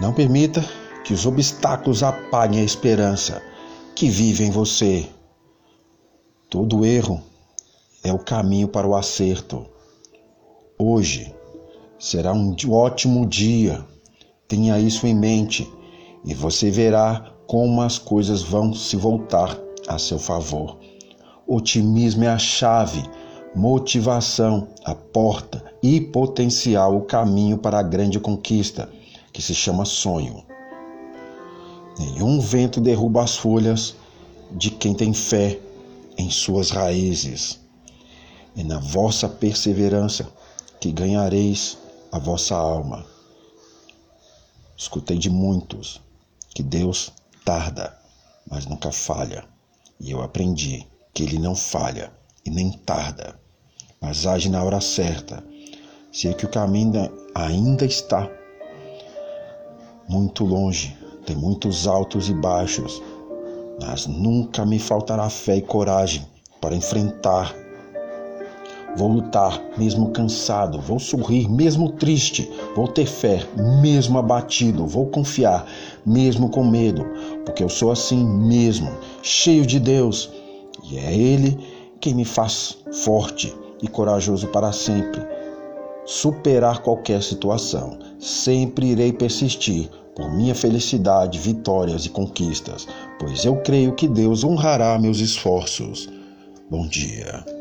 Não permita que os obstáculos apaguem a esperança que vive em você. Todo erro é o caminho para o acerto. Hoje será um ótimo dia. Tenha isso em mente e você verá como as coisas vão se voltar a seu favor. Otimismo é a chave, motivação, a porta e potencial, o caminho para a grande conquista, que se chama sonho. Nenhum vento derruba as folhas de quem tem fé em suas raízes. É na vossa perseverança que ganhareis a vossa alma. Escutei de muitos que Deus tarda, mas nunca falha. E eu aprendi que Ele não falha e nem tarda, mas age na hora certa. Sei que o caminho ainda está muito longe, tem muitos altos e baixos, mas nunca me faltará fé e coragem para enfrentar. Vou lutar mesmo cansado, vou sorrir mesmo triste, vou ter fé mesmo abatido, vou confiar mesmo com medo, porque eu sou assim mesmo, cheio de Deus, e é Ele quem me faz forte e corajoso para sempre superar qualquer situação. Sempre irei persistir por minha felicidade, vitórias e conquistas, pois eu creio que Deus honrará meus esforços. Bom dia.